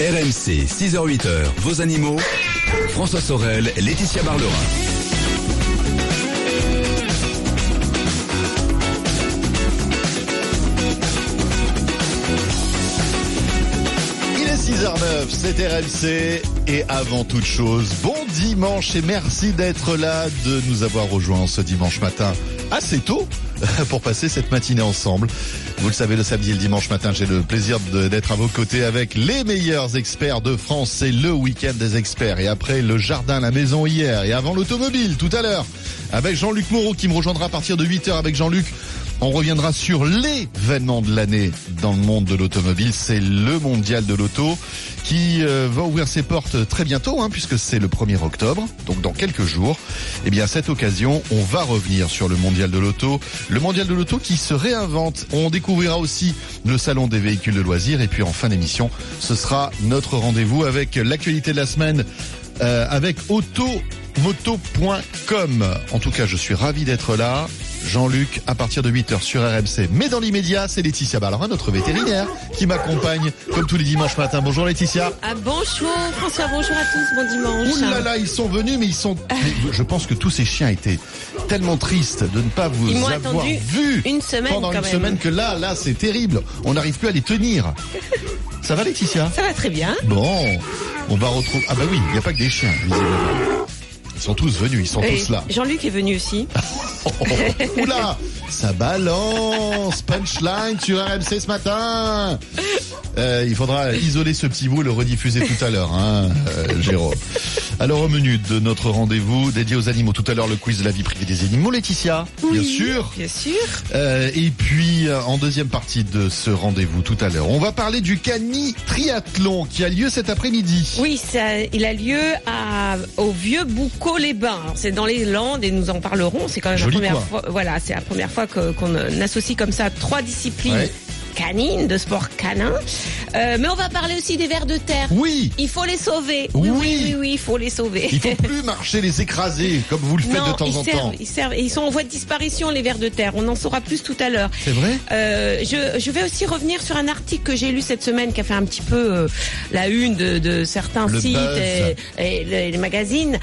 RMC, 6h-8h, vos animaux. François Sorel, Laetitia Barlerin. Il est 6h09, c'est RMC et avant toute chose, bon dimanche et merci d'être là, de nous avoir rejoints ce dimanche matin assez tôt pour passer cette matinée ensemble. Vous le savez, le samedi et le dimanche matin, j'ai le plaisir d'être à vos côtés avec les meilleurs experts de France. C'est le week-end des experts. Et après le jardin, la maison hier et avant l'automobile tout à l'heure avec Jean-Luc Moreau qui me rejoindra à partir de 8h avec Jean-Luc. On reviendra sur l'événement de l'année dans le monde de l'automobile. C'est le mondial de l'auto qui euh, va ouvrir ses portes très bientôt, hein, puisque c'est le 1er octobre, donc dans quelques jours. Et bien à cette occasion, on va revenir sur le mondial de l'auto, le mondial de l'auto qui se réinvente. On découvrira aussi le salon des véhicules de loisirs, et puis en fin d'émission, ce sera notre rendez-vous avec l'actualité de la semaine euh, avec automoto.com. En tout cas, je suis ravi d'être là. Jean-Luc, à partir de 8h sur RMC. Mais dans l'immédiat, c'est Laetitia Ballerin, notre vétérinaire, qui m'accompagne comme tous les dimanches matin. Bonjour Laetitia. Ah bonjour François, bonjour à tous, bon dimanche. Ouh là là, ils sont venus, mais ils sont... mais je pense que tous ces chiens étaient tellement tristes de ne pas vous Ils avoir vu une semaine pendant quand une même. semaine que là, là, c'est terrible. On n'arrive plus à les tenir. Ça va Laetitia? Ça va très bien. Bon, on va retrouver... Ah bah oui, il n'y a pas que des chiens, visiblement. Ils sont tous venus, ils sont Et tous là. Jean-Luc est venu aussi. Oh, oh, oh. Oula Ça balance Punchline sur RMC ce matin Euh, Il faudra isoler ce petit bout et le rediffuser tout à l'heure, hein, euh, Jérôme. Alors au menu de notre rendez-vous dédié aux animaux, tout à l'heure le quiz de la vie privée des animaux, Laetitia, bien Oui, sûr. Bien sûr. Euh, et puis euh, en deuxième partie de ce rendez-vous tout à l'heure, on va parler du Cani Triathlon qui a lieu cet après-midi. Oui, ça, il a lieu à, au vieux Boucau-les-Bains. Alors, C'est dans les Landes et nous en parlerons. C'est quand même Joli la première fois. Voilà, c'est la première fois qu'on associe comme ça trois disciplines. Canines, de sport canin. Euh, mais on va parler aussi des vers de terre. Oui Il faut les sauver. Oui, oui, Oui. oui, oui, il faut les sauver. Il faut plus marcher les écraser comme vous le faites non, de temps ils en servent, temps. ils servent. Ils sont en voie de disparition, les vers de terre. On en saura plus tout à l'heure. C'est vrai? Euh, je, je vais aussi revenir sur un article que j'ai lu cette semaine qui a fait un petit peu euh, la une de, de certains Le sites et, et les, les magazines,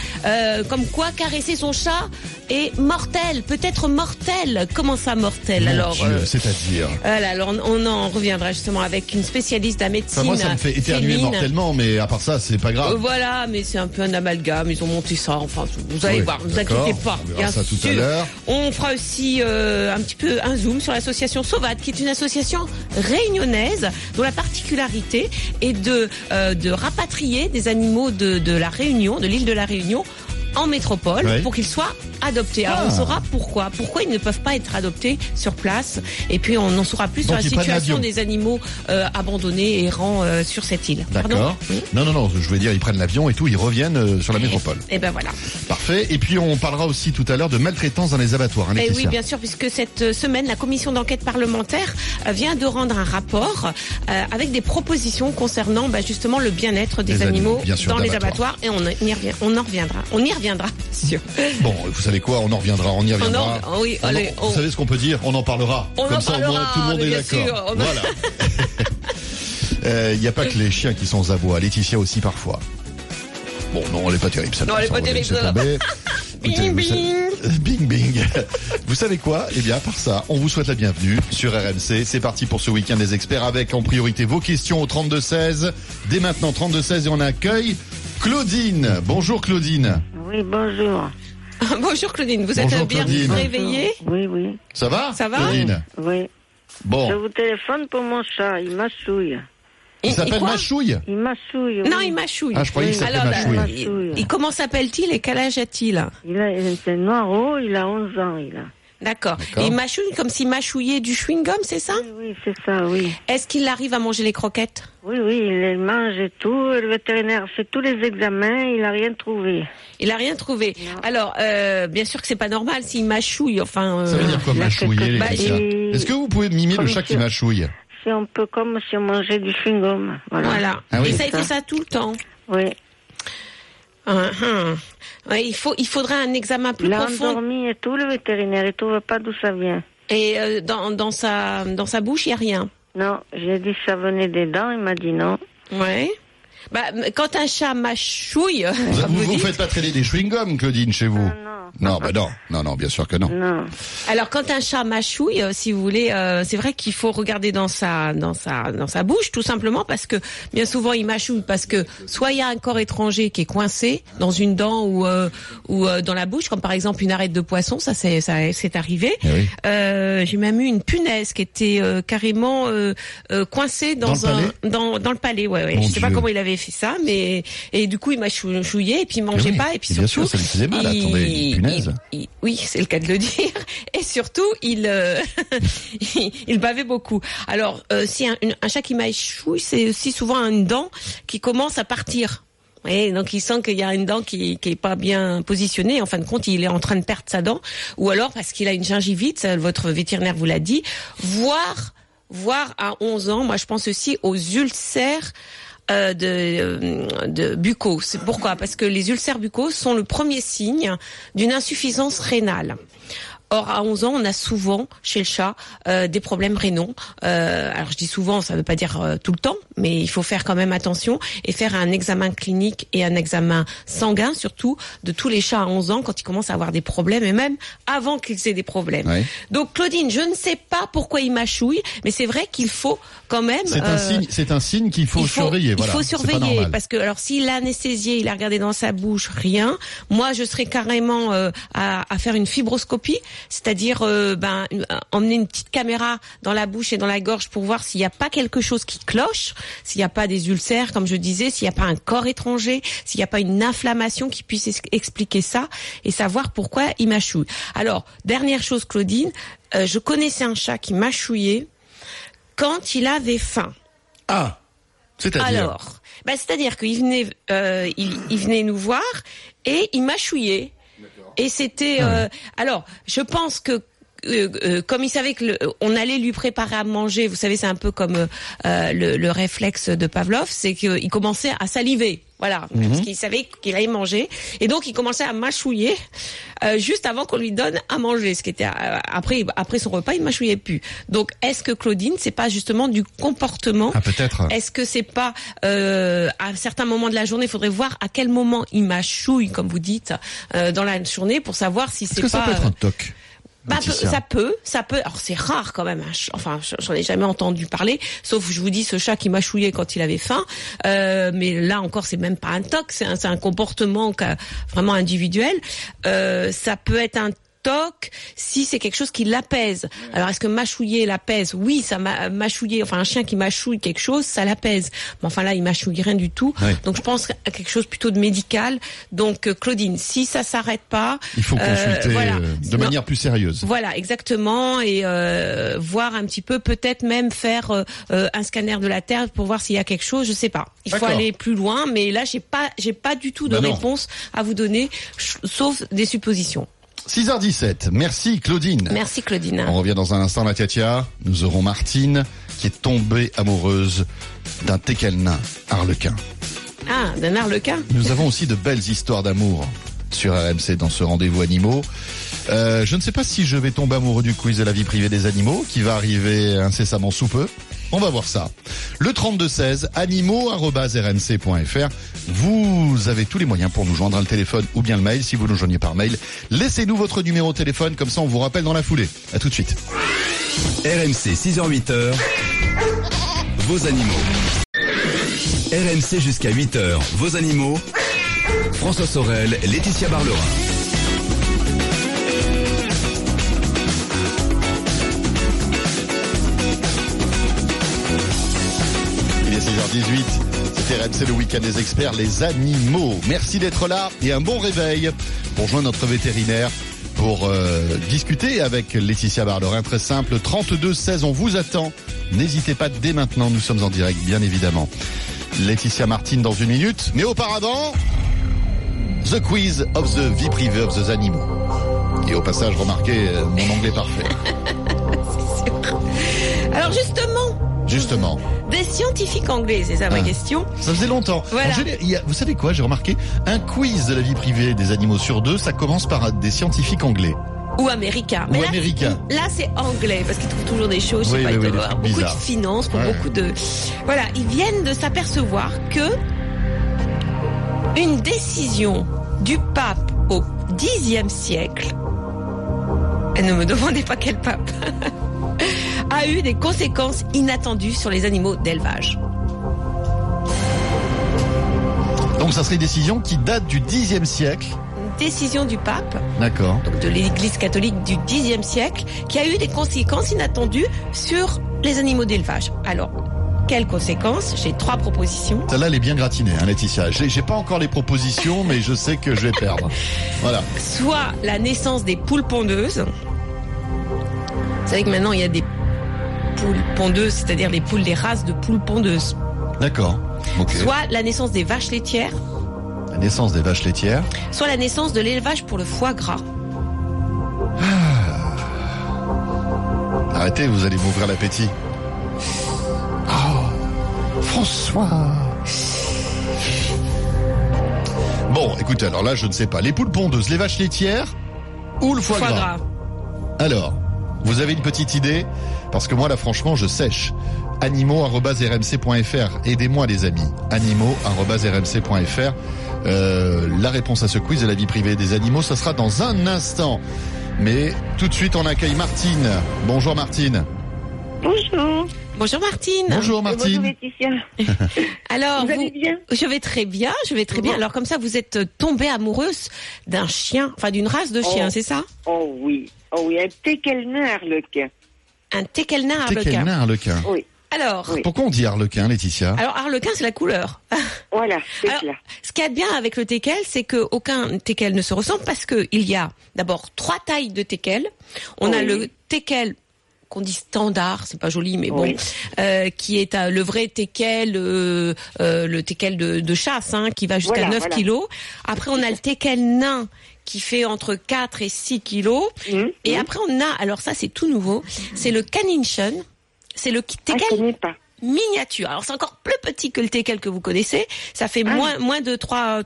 comme quoi caresser son chat est mortel, peut-être mortel. Comment ça mortel Mon Alors, c'est-à-dire? voilà, alors on, on en reviendra justement avec une spécialiste de la médecine. Enfin, moi, ça me fait éternuer mortellement, mais à part ça, c'est pas Euh, grave. Voilà, mais c'est un peu un amalgame. Ils ont monté ça. Enfin, vous allez Oui, voir. Ne vous inquiétez pas. On verra bien ça tout à sûr. l'heure. On fera aussi euh, un petit peu un zoom sur l'association Sauvat, qui est une association réunionnaise dont la particularité est de euh, de rapatrier des animaux de de la Réunion, de l'île de la Réunion en métropole pour qu'ils soient adoptés. Alors Ah. on saura pourquoi, pourquoi ils ne peuvent pas être adoptés sur place et puis on en saura plus Donc, sur la situation des animaux euh, abandonnés et errants euh, sur cette île. D'accord. Oui. Non, non, non, je veux dire, ils prennent l'avion et tout, ils reviennent euh, sur la métropole. Et ben voilà. Parfait. Et puis, on parlera aussi tout à l'heure de maltraitance dans les abattoirs, hein, Eh oui, bien sûr, puisque cette semaine, la commission d'enquête parlementaire vient de rendre un rapport avec des propositions concernant bah, justement le bien-être des Des animaux, animaux, bien sûr, dans les abattoirs. Et on y, revient, on en reviendra. On y reviendra, bien sûr. Bon, vous savez quoi, on en reviendra, on y reviendra. en- oui, On en- allez, Vous savez ce qu'on peut dire On en parlera. On Comme en ça, au moins, parlera, tout le monde est d'accord. Voilà. Euh, Il n'y a pas que les chiens qui sont aux abois, Laetitia aussi parfois. Bon, non, elle est pas terrible, celle-là. Non, elle est ça, pas terrible, tomber. Bing, bing. savez- Bing bing. Vous savez quoi? Eh bien, à part ça, on vous souhaite la bienvenue sur RMC. C'est parti pour ce week-end des experts avec en priorité vos questions au 32-16. Dès maintenant, 32-16 et on accueille Claudine. Bonjour Claudine. Oui, bonjour. Bonjour Claudine, vous Bonjour, êtes bien Claudine. réveillée Oui, oui, Ça va Ça va Claudine oui. Bon. Je vous téléphone pour mon chat, il m'assouille. Il s'appelle quoi Machouille Il m'assouille. oui. Non, il mâchouille. Ah, je croyais qu'il s'appelait Machouille. il- il- comment s'appelle-t-il et quel âge a-t-il Il a, c'est noiro, il a 11 ans, il a. D'accord. Il mâchouille comme s'il mâchouillait du chewing-gum, c'est ça? Oui, oui, c'est ça, oui. Est-ce qu'il arrive à manger les croquettes? Oui, oui, il les mange et tout. Le vétérinaire fait tous les examens, il n'a rien trouvé. Il a rien trouvé. Alors, euh, bien sûr que c'est pas normal s'il mâchouille. Enfin, Ça veut euh, dire quoi mâchouiller, Bah, Est-ce que vous pouvez mimer le chat qui si- mâchouille C'est un peu comme si on mangeait du chewing-gum. Voilà. voilà. Ah oui. Et ça, il fait ça tout le temps. Oui. Hum, hum. Ouais, il faut, il faudrait un examen plus Il a profond. endormi et tout, le vétérinaire, il trouve pas d'où ça vient. Et euh, dans, dans sa, dans sa bouche, il y a rien. Non, j'ai dit que ça venait des dents, il m'a dit non. Ouais. Bah, quand un chat mâchouille, Vous, vous, vous faites pas traîner des chewing-gums, Claudine, chez vous Non, non. Non, bah non, non, non, bien sûr que non. Non. Alors quand un chat mâchouille, euh, si vous voulez, euh, c'est vrai qu'il faut regarder dans sa dans sa dans sa bouche tout simplement parce que bien souvent il mâchouille parce que soit il y a un corps étranger qui est coincé dans une dent ou euh, ou euh, dans la bouche comme par exemple une arête de poisson, ça c'est ça c'est arrivé. Eh oui. Euh, j'ai même eu une punaise qui était euh, carrément euh, euh, coincée dans, Dans le un palais dans dans le palais. Ouais, ouais. Mon Je sais pas comment il avait fait ça, mais et du coup il m'a chou- chouillé et puis il mangeait oui. pas et puis Et bien surtout sûr, ça lui faisait mal, il- attendez, il- il- oui, c'est le cas de le dire. Et surtout, il euh, il, bavait beaucoup. Alors, euh, si un, chat qui mâchouille, c'est aussi souvent une dent qui commence à partir. Et donc il sent qu'il y a une dent qui qui est pas bien positionnée. En fin de compte, il est en train de perdre sa dent, ou alors parce qu'il a une gingivite. ça, Votre vétérinaire vous l'a dit. Voire voire à 11 ans. Moi, je pense aussi aux ulcères euh, de, euh, de buccaux. Pourquoi? Parce que les ulcères buccaux sont le premier signe d'une insuffisance rénale. Or, à 11 ans, on a souvent, chez le chat, euh, des problèmes rénaux. Euh, alors, je dis souvent, ça ne veut pas dire euh, tout le temps, mais il faut faire quand même attention et faire un examen clinique et un examen sanguin, surtout, de tous les chats à 11 ans quand ils commencent à avoir des problèmes, et même avant qu'ils aient des problèmes. Ouais. Donc, Claudine, je ne sais pas pourquoi il mâchouille, mais c'est vrai qu'il faut quand même... C'est un euh, signe, c'est un signe qu'il faut, il faut, surveiller. il voilà. faut C'est pas surveiller parce que alors s'il a anesthésié, il a regardé dans sa bouche, rien. Moi, je serais carrément euh, à, à faire une fibroscopie, c'est-à-dire euh, ben emmener une petite caméra dans la bouche et dans la gorge pour voir s'il n'y a pas quelque chose qui cloche, s'il n'y a pas des ulcères, comme je disais, s'il n'y a pas un corps étranger, s'il n'y a pas une inflammation qui puisse expliquer ça et savoir pourquoi il mâchouille. Alors dernière chose, Claudine, euh, je connaissais un chat qui mâchouillait quand il avait faim. Ah, c'est-à-dire. Alors, bah, c'est-à-dire qu'il venait, euh, il, il venait nous voir et il mâchouillait. Et c'était. euh, alors, je pense que. Euh, euh, comme il savait que le- on allait lui préparer à manger, vous savez, c'est un peu comme euh, euh, le, le réflexe de Pavlov, c'est qu'il commençait à saliver, voilà, parce qu'il savait qu'il allait manger, et donc il commençait à mâchouiller euh, juste avant qu'on lui donne à manger, ce qui était euh, après après son repas, il mâchouillait plus. Donc, est-ce que Claudine, c'est pas justement du comportement? Ah, peut-être. est-ce que c'est pas euh, à certains moments de la journée, il faudrait voir à quel moment il mâchouille, comme vous dites, euh, dans la journée pour savoir si Est-ce c'est que ça peut être euh, un toc? Bah, ça peut, ça peut. Alors c'est rare quand même. hein. Enfin, j'en ai jamais entendu parler. Sauf, je vous dis, ce chat qui mâchouillait quand il avait faim. Euh, mais là encore, c'est même pas un toc. C'est un, un comportement vraiment individuel. Euh, ça peut être un toc si c'est quelque chose qui l'apaise. Alors est-ce que mâchouiller l'apaise? Oui, ça m'a mâchouiller. Enfin, un chien qui mâchouille quelque chose, ça l'apaise. Mais enfin là, il mâchouille rien du tout. Donc je pense à quelque chose plutôt de médical. Donc euh, Claudine, si ça s'arrête pas, Il faut euh, consulter voilà. euh, de Non, manière plus sérieuse. voilà, exactement, et euh, voir un petit peu, peut-être même faire euh, un scanner de la terre pour voir s'il y a quelque chose. Je sais pas. Il faut aller plus loin, mais là j'ai pas, j'ai pas du tout de Bah réponse à vous donner, sauf des suppositions. 6h17. Merci Claudine. Merci Claudine. On revient dans un instant, la Tiatia. Nous aurons Martine qui est tombée amoureuse d'un teckel nain arlequin. Ah, d'un arlequin. Nous avons aussi de belles histoires d'amour sur RMC dans ce rendez-vous animaux. Euh, je ne sais pas si je vais tomber amoureux du quiz de la vie privée des animaux qui va arriver incessamment sous peu. On va voir ça. Le 3216 animaux@rmc.fr. Vous avez tous les moyens pour nous joindre le téléphone ou bien le mail si vous nous joignez par mail. Laissez-nous votre numéro de téléphone comme ça on vous rappelle dans la foulée. À tout de suite. RMC 6h-8h, vos animaux. RMC jusqu'à 8h, vos animaux. François Sorel, Laetitia Barlerin. Il est 6h18. C'était le week-end des experts, les animaux. Merci d'être là et un bon réveil joindre notre vétérinaire pour euh, discuter avec Laetitia Barlerin. Très simple, 32 16, on vous attend. N'hésitez pas dès maintenant, nous sommes en direct, bien évidemment. Laetitia Martine dans une minute, mais auparavant, The Quiz of the Vie Privée of the Animaux. Et au passage, remarquez euh, mon anglais parfait. Alors justement, Justement. des scientifiques anglais, c'est ça ma Ah. question. Ça faisait longtemps. Voilà. En général, il y a- vous savez quoi J'ai remarqué un quiz de la vie privée des animaux sur deux. Ça commence par des scientifiques anglais. Ou américain. Ou là, américain. Là, c'est anglais, parce qu'ils trouvent toujours des choses, je Oui, sais pas, oui, ils oui, beaucoup de finances, pour Ouais. beaucoup de... Voilà, ils viennent de s'apercevoir que Une décision du pape au Xe siècle, et ne me demandez pas quel pape, a eu des conséquences inattendues sur les animaux d'élevage. Donc ça serait une décision qui date du Xe siècle. Une décision du pape, D'accord. de l'Église catholique du Xe siècle, qui a eu des conséquences inattendues sur les animaux d'élevage. Alors, quelles conséquences? J'ai trois propositions. Celle-là, elle est bien gratinée, hein, Laetitia. J'ai pas encore les propositions, mais je sais que je vais perdre. Voilà. soit la naissance des poules pondeuses. Vous savez que maintenant il y a des poules pondeuses, c'est-à-dire les poules des races de poules pondeuses. D'accord. Soit la naissance des vaches laitières, La naissance des vaches laitières. soit la naissance de l'élevage pour le foie gras. Arrêtez, vous allez m'ouvrir l'appétit. Oh, François. Bon, écoutez, alors là, je ne sais pas. Les poules pondeuses, les vaches laitières ou le foie, Foie gras. gras. Alors, vous avez une petite idée Parce que moi, là, franchement, je sèche. Animaux.rmc.fr. Aidez-moi, les amis. Animaux.rmc.fr. Euh, la réponse à ce quiz de la vie privée des animaux, ça sera dans un instant. Mais tout de suite, on accueille Martine. Bonjour, Martine. Bonjour. Bonjour Martine. Bonjour, Bonjour Martine. Laetitia. Alors Vous allez bien? je vais très bien, je vais très bien. Alors comme ça, vous êtes tombée amoureuse d'un chien, enfin d'une race de chien, Oh. c'est ça? Oh oui. Oh oui, un Tekelner harlequin. Un quel harlequin. nain, Harlequin Oui. Alors, Oui. Pourquoi on dit Harlequin, Laetitia? alors harlequin, c'est la couleur. Voilà, c'est cela. Ce qu'il y a de bien avec le teckel, c'est qu'aucun teckel ne se ressemble parce qu'il y a d'abord trois tailles de teckel. On a le teckel qu'on dit standard, c'est pas joli, mais bon, Oui. euh, qui est euh, le vrai teckel, euh, euh, le teckel de, de chasse, hein, qui va jusqu'à Voilà, 9 voilà. kilos. Après, on a le teckel nain qui fait entre 4 et 6 kilos. Hum, Et après, on a, alors ça c'est tout nouveau, c'est le Caninchan. C'est le Ah, teckel pas. miniature. Alors c'est encore plus petit que le teckel que vous connaissez. Ça fait Ah. moins moins de 3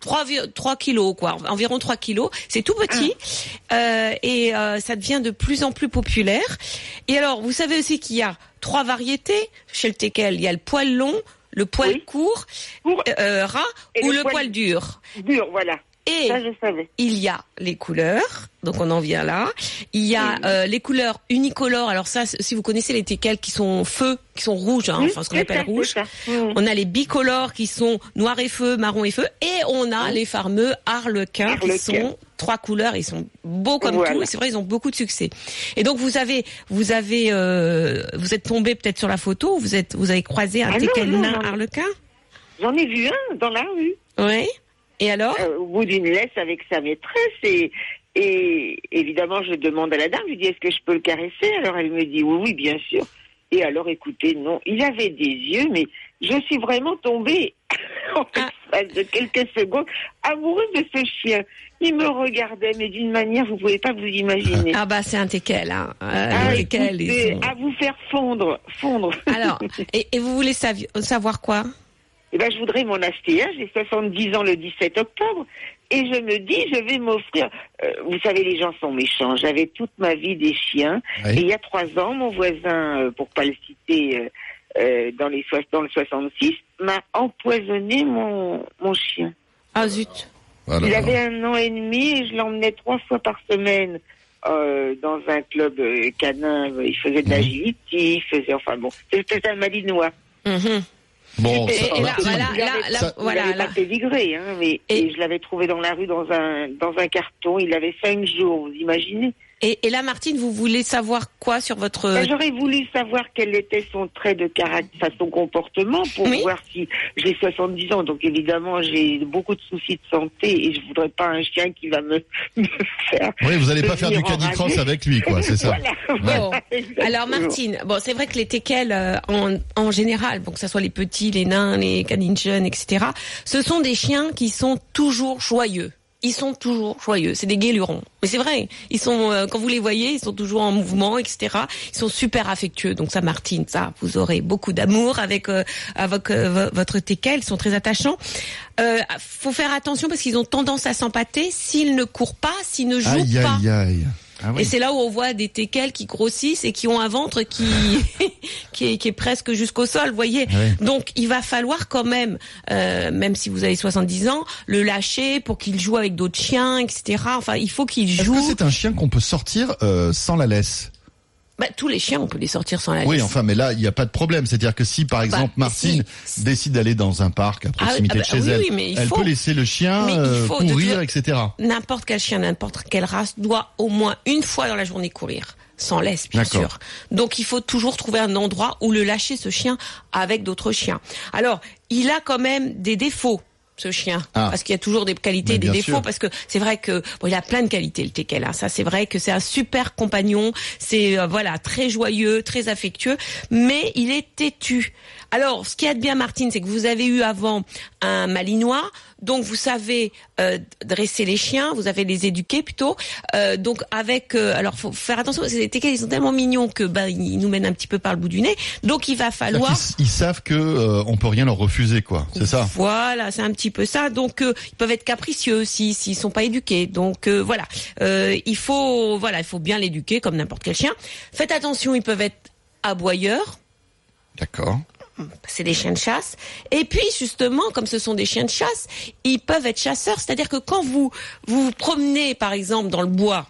3, 3 kilos quoi, environ 3 kilos. C'est tout petit Ah. euh, et euh, ça devient de plus en plus populaire. Et alors vous savez aussi qu'il y a trois variétés chez le teckel. Il y a le poil long, le poil Oui. court, euh, ras Et ou le le poil- poil dur. dur, voilà. Et Ça, je savais. il y a les couleurs, donc on en vient là. Il y a euh, les couleurs unicolores. Alors ça, si vous connaissez les teckels qui sont feu, qui sont rouges, hein, enfin ce qu'on appelle rouge. On a les bicolores qui sont noir et feu, marron et feu, et on a les fameux harlequins qui sont trois couleurs. Ils sont beaux comme Voilà. tout. Et c'est vrai, ils ont beaucoup de succès. Et donc vous avez, vous avez, euh, vous êtes tombé peut-être sur la photo. Vous êtes, vous avez croisé un Ah teckel nain harlequin? J'en ai vu un dans la rue, Oui. Et alors au bout d'une laisse avec sa maîtresse. Et, et évidemment, je demande à la dame, je lui dis, est-ce que je peux le caresser? Alors elle me dit, oui, oui, bien sûr. Et alors, écoutez, non, il avait des yeux, mais je suis vraiment tombée en Ah. l'espace de quelques secondes amoureuse de ce chien. Il me regardait, mais d'une manière, vous pouvez pas vous imaginer. Ah bah c'est un teckel. Hein. Euh, Ah, écoutez, sont- à vous faire fondre, fondre. Alors, et, et vous voulez savoir quoi? Eh ben, je voudrais m'en acheter un. J'ai 70 ans le 17 octobre. Et je me dis, je vais m'offrir. euh, vous savez, les gens sont méchants. J'avais toute ma vie des chiens. Oui. Et il y a trois ans, mon voisin, euh, pour pas le citer, euh, euh, dans, les, dans le 66, m'a empoisonné mon, mon chien. Ah zut. Voilà. Il avait un an et demi et je l'emmenais trois fois par semaine euh, dans un club canin. Il faisait de Mhm. l'agility, il faisait, enfin bon, c'était un malinois. Mhm. Bon, Et- ça- et là, Martine, voilà, Il là, avait- là, ça- voilà, l'avait là. pas pédigré, hein, mais Et- et je l'avais trouvé dans la rue dans un dans un carton. Il avait cinq jours, vous imaginez? Et, et là, Martine, vous voulez savoir quoi sur votre Ben, J'aurais voulu savoir quel était son trait de caractère, son comportement, pour Oui. voir si j'ai 70 ans. Donc évidemment, j'ai beaucoup de soucis de santé et je voudrais pas un chien qui va me, me faire. Oui, vous allez pas faire du canicross enragé. avec lui, quoi, c'est ça. Voilà, Bon. Alors Martine, bon c'est vrai que les teckels euh, en, en général, bon que ce soit les petits, les nains, les caninchan, etc. Ce sont des chiens qui sont toujours joyeux. Ils sont toujours joyeux. C'est des guélurons. Mais c'est vrai. Ils sont euh, quand vous les voyez, ils sont toujours en mouvement, etc. Ils sont super affectueux. Donc ça, Martine, ça, vous aurez beaucoup d'amour avec euh, avec euh, vo- votre teckel. Ils sont très attachants. Euh, faut faire attention parce qu'ils ont tendance à s'empâter s'ils ne courent pas, s'ils ne jouent Aïe, pas. aïe, aïe. Ah oui. Et c'est là où on voit des teckels qui grossissent et qui ont un ventre qui qui, est, qui est presque jusqu'au sol, vous voyez. Oui. Donc il va falloir quand même, euh, même si vous avez 70 ans, le lâcher pour qu'il joue avec d'autres chiens, etc. Enfin, il faut qu'il Est-ce joue. que c'est un chien qu'on peut sortir euh, sans la laisse? Bah, tous les chiens, on peut les sortir sans la Oui, laisse. enfin, mais là, il n'y a pas de problème. C'est-à-dire que si, par exemple, Bah, Martine si. décide d'aller dans un parc à Ah oui, proximité ah de bah, chez oui, elle, oui, mais il elle faut. peut laisser le chien euh, de courir, etc. N'importe quel chien, n'importe quelle race doit au moins une fois dans la journée courir. Sans laisse, bien sûr. Donc il faut toujours trouver un endroit où le lâcher ce chien avec d'autres chiens. Alors, il a quand même des défauts ce chien Ah. parce qu'il y a toujours des qualités et des défauts sûr. parce que c'est vrai que bon, il a plein de qualités le teckel hein. ça c'est vrai que c'est un super compagnon c'est euh, voilà très joyeux très affectueux mais il est têtu alors ce qui est de bien Martine c'est que vous avez eu avant un malinois donc vous savez euh, dresser les chiens vous avez les éduquer plutôt Euh, donc avec euh, alors faut faire attention parce que les teckels ils sont tellement mignons que bah ils nous mènent un petit peu par le bout du nez donc il va falloir Ils, savent que on peut rien leur refuser, quoi. C'est ça. voilà, c'est un petit peu ça. Donc ils peuvent être capricieux aussi s'ils sont pas éduqués. Donc voilà, il faut voilà, il faut bien l'éduquer comme n'importe quel chien. Faites attention, ils peuvent être aboyeurs. D'accord. C'est des chiens de chasse. Et puis justement, comme ce sont des chiens de chasse, ils peuvent être chasseurs. C'est-à-dire que quand vous vous promenez, par exemple, dans le bois,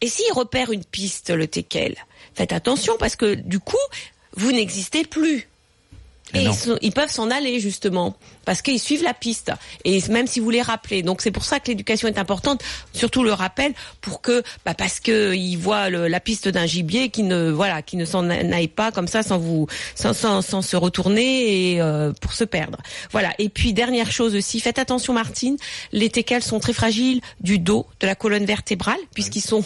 et s'ils repèrent une piste, le teckel, faites attention parce que du coup, vous n'existez plus. Et ils, sont- ils peuvent s'en aller justement parce qu'ils suivent la piste et même si vous les rappelez. Donc c'est pour ça que l'éducation est importante, surtout le rappel pour que bah parce que ils voient le- la piste d'un gibier qui ne voilà qui ne s'en aille pas comme ça sans vous sans sans, sans se retourner et euh, pour se perdre. Voilà. Et puis dernière chose aussi, faites attention Martine, les teckels sont très fragiles du dos, de la colonne vertébrale puisqu'ils sont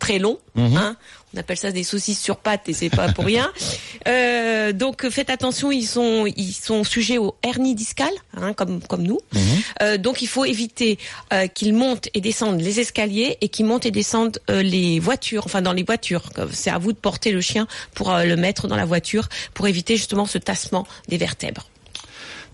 très longs. Hein on appelle ça des saucisses sur pattes et c'est pas pour rien. Euh, donc faites attention, ils sont ils sont sujets aux hernies discales, hein, comme comme nous. Euh, donc il faut éviter euh, qu'ils montent et descendent les escaliers et qu'ils montent et descendent euh, les voitures, enfin dans les voitures. C'est à vous de porter le chien pour euh, le mettre dans la voiture pour éviter justement ce tassement des vertèbres.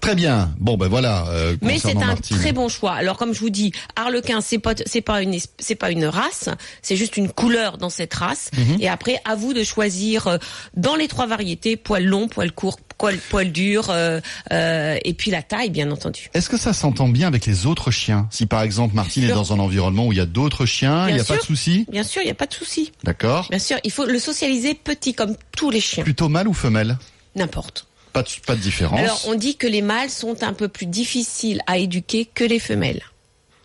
Très bien. Bon, ben voilà. euh, Mais c'est un Martine. très bon choix. Alors comme je vous dis, Harlequin c'est pas c'est pas une es- c'est pas une race, c'est juste une couleur dans cette race. Mhm. Et après à vous de choisir euh, dans les trois variétés poil long, poil court, poil poil dur euh, euh, et puis la taille bien entendu. Est-ce que ça s'entend bien avec les autres chiens? Si par exemple Martine est dans un environnement où il y a d'autres chiens, il n'y a pas de souci? Bien sûr, il n'y a pas de souci. D'accord. Bien sûr, il faut le socialiser petit comme tous les chiens, Plutôt mâle ou femelle? N'importe. Alors, on dit que les mâles sont un peu plus difficiles à éduquer que les femelles.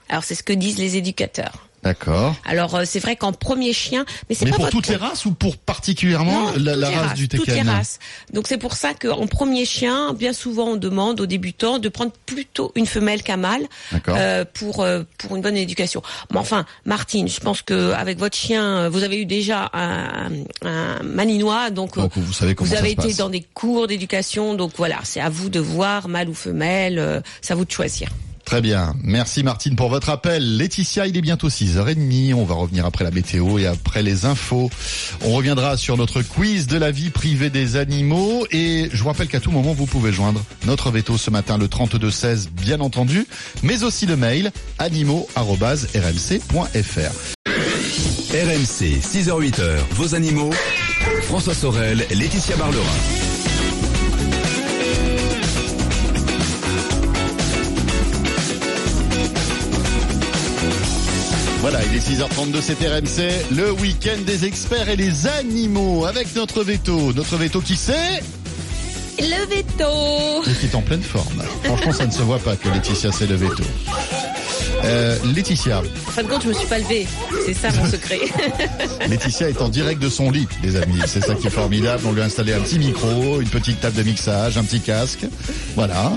Alors, c'est ce que disent les éducateurs. D'accord. Alors, euh, c'est vrai qu'en premier chien, mais c'est pas pour votre toutes les races ou pour particulièrement Non, la, la race races, du Toutes les races. Donc c'est pour ça qu'en premier chien, bien souvent on demande aux débutants de prendre plutôt une femelle qu'un mâle euh, pour euh, pour une bonne éducation. Mais enfin, Martine, je pense que avec votre chien, euh, vous avez eu déjà un, un malinois, donc, euh, Donc vous savez comment vous avez été passe. dans des cours d'éducation, donc voilà, c'est à vous de voir mâle ou femelle, euh, c'est à vous de choisir. Très bien. Merci Martine pour votre appel. Laetitia, il est bientôt 6h30. On va revenir après la météo et après les infos. On reviendra sur notre quiz de la vie privée des animaux. Et je vous rappelle qu'à tout moment, vous pouvez joindre notre veto ce matin, le 3216, bien entendu, mais aussi le mail animaux.rmc.fr. RMC, 6h-8h, vos animaux. François Sorel, Laetitia Barlerin. Voilà, il est 6h32, c'est RMC, le week-end des experts et les animaux avec notre veto. Notre veto qui c'est Le veto. Et qui est en pleine forme. Franchement, ça ne se voit pas que Laetitia c'est le veto. Euh, Laetitia, En fin de compte, je me suis pas levée. C'est ça mon secret. Laetitia est en direct de son lit, les amis. C'est ça qui est formidable. On lui a installé un petit micro, une petite table de mixage, un petit casque. Voilà.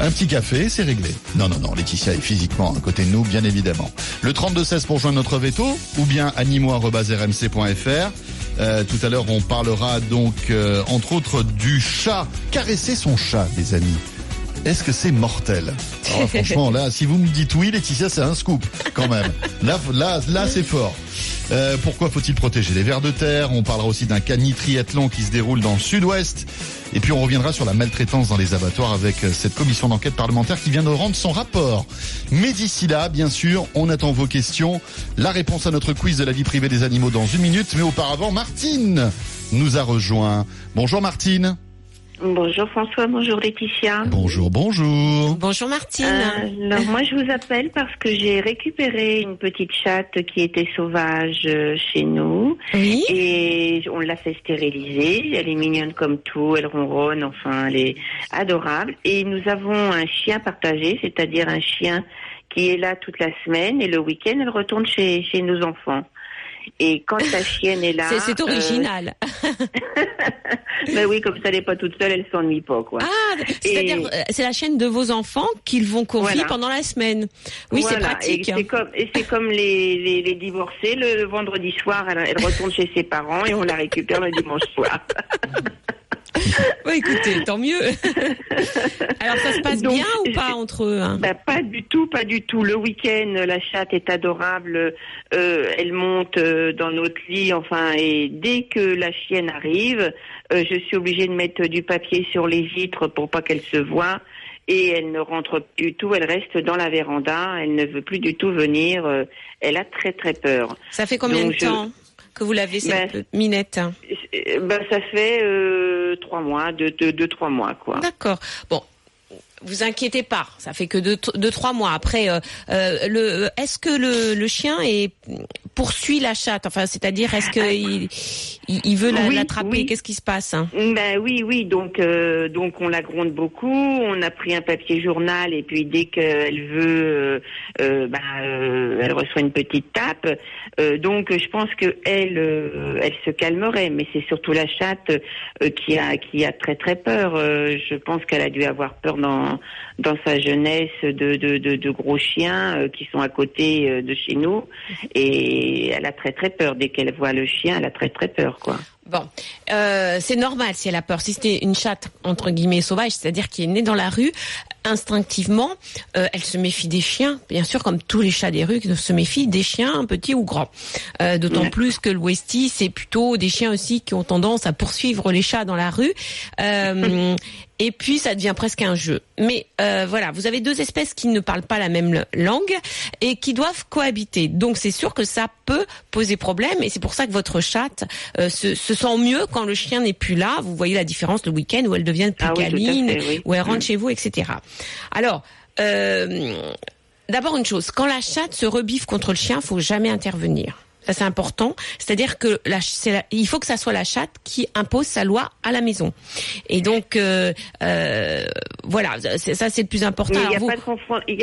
Un petit café, c'est réglé. Non, non, non, Laetitia est physiquement à côté de nous, bien évidemment. Le 3216 pour joindre notre veto, ou bien animaux.rmc.fr. Euh, tout à l'heure, on parlera donc, euh, entre autres, du chat. Caresser son chat, les amis. Est-ce que c'est mortel Alors, Franchement, là, si vous me dites oui, Laetitia, c'est un scoop, quand même. Là, là, là, c'est fort. Euh, pourquoi faut-il protéger les vers de terre? On parlera aussi d'un cani triathlon qui se déroule dans le sud-ouest. Et puis on reviendra sur la maltraitance dans les abattoirs avec euh, cette commission d'enquête parlementaire qui vient de rendre son rapport. Mais d'ici là, bien sûr, on attend vos questions. La réponse à notre quiz de la vie privée des animaux dans une minute. Mais auparavant, Martine nous a rejoint. Bonjour Martine. Bonjour François, bonjour Laetitia. Bonjour, bonjour. Bonjour Martine. Euh, alors moi je vous appelle parce que j'ai récupéré une petite chatte qui était sauvage euh, chez nous Oui. et on l'a fait stériliser. Elle est mignonne comme tout, elle ronronne, enfin elle est adorable. Et nous avons un chien partagé, c'est-à-dire un chien qui est là toute la semaine et le week-end elle retourne chez, chez nos enfants. Et quand la chienne est là, C'est- euh, original. ben oui, comme ça elle n'est pas toute seule, elle s'ennuie pas quoi. Ah, c'est-à-dire, Et- euh, c'est la chaîne de vos enfants qu'ils vont confier Voilà. pendant la semaine. Oui, c'est pratique. Et c'est comme, et c'est comme les, les, les divorcés, le, le vendredi soir, elle, elle retourne chez ses parents et on la récupère le dimanche soir. Ouais, écoutez, tant mieux. Alors, ça se passe Donc, bien ou pas entre eux hein Bah, pas du tout, pas du tout. Le week-end, la chatte est adorable. euh, elle monte euh, dans notre lit, enfin, et dès que la chienne arrive, euh, je suis obligée de mettre du papier sur les vitres pour pas qu'elle se voie. Et elle ne rentre plus du tout, elle reste dans la véranda, elle ne veut plus du tout venir. euh, elle a très très peur. Ça fait combien donc, de je- temps que vous l'avez, cette Ben, minette Ben, ça fait euh, trois mois, deux, deux, deux, trois mois, quoi. D'accord. Bon. Vous inquiétez pas, ça fait que deux, deux trois mois. Après, euh, euh, le, est-ce que le, le chien est, poursuit la chatte? Enfin, c'est-à-dire, est-ce qu'il il, il veut Oui, l'attraper? oui. Qu'est-ce qui se passe hein? Ben oui, oui. Donc, euh, donc on la gronde beaucoup. On a pris un papier journal et puis dès qu'elle veut, euh, euh, ben, euh, elle reçoit une petite tape. Euh, donc, je pense que elle, euh, elle se calmerait. Mais c'est surtout la chatte euh, qui a, qui a très très peur. Euh, je pense qu'elle a dû avoir peur dans dans sa jeunesse de gros chiens euh, qui sont à côté euh, de chez nous. Et elle a très très peur. Dès qu'elle voit le chien, elle a très très peur, quoi. Bon, euh, c'est normal si elle a peur. Si c'était une chatte entre guillemets sauvage, c'est-à-dire qui est née dans la rue, instinctivement, euh, elle se méfie des chiens, bien sûr, comme tous les chats des rues se méfient des chiens, petits ou grands. Euh, D'autant plus que le Westie, c'est plutôt des chiens aussi qui ont tendance à poursuivre les chats dans la rue. Euh, et puis ça devient presque un jeu. Mais euh, voilà, vous avez deux espèces qui ne parlent pas la même langue et qui doivent cohabiter. Donc c'est sûr que ça peut poser problème et c'est pour ça que votre chatte euh, se, se sent mieux quand le chien n'est plus là. Vous voyez la différence le week-end où elle devient plus Ah oui, câline, oui. où elle rentre Mm. chez vous, etc. Alors, euh, d'abord une chose, quand la chatte se rebiffe contre le chien, faut jamais intervenir. Ça c'est important, c'est-à-dire que la, c'est la- il faut que ça soit la chatte qui impose sa loi à la maison. Et donc euh, euh, voilà, c'est- ça c'est le plus important. Il n'y a, vous- pas de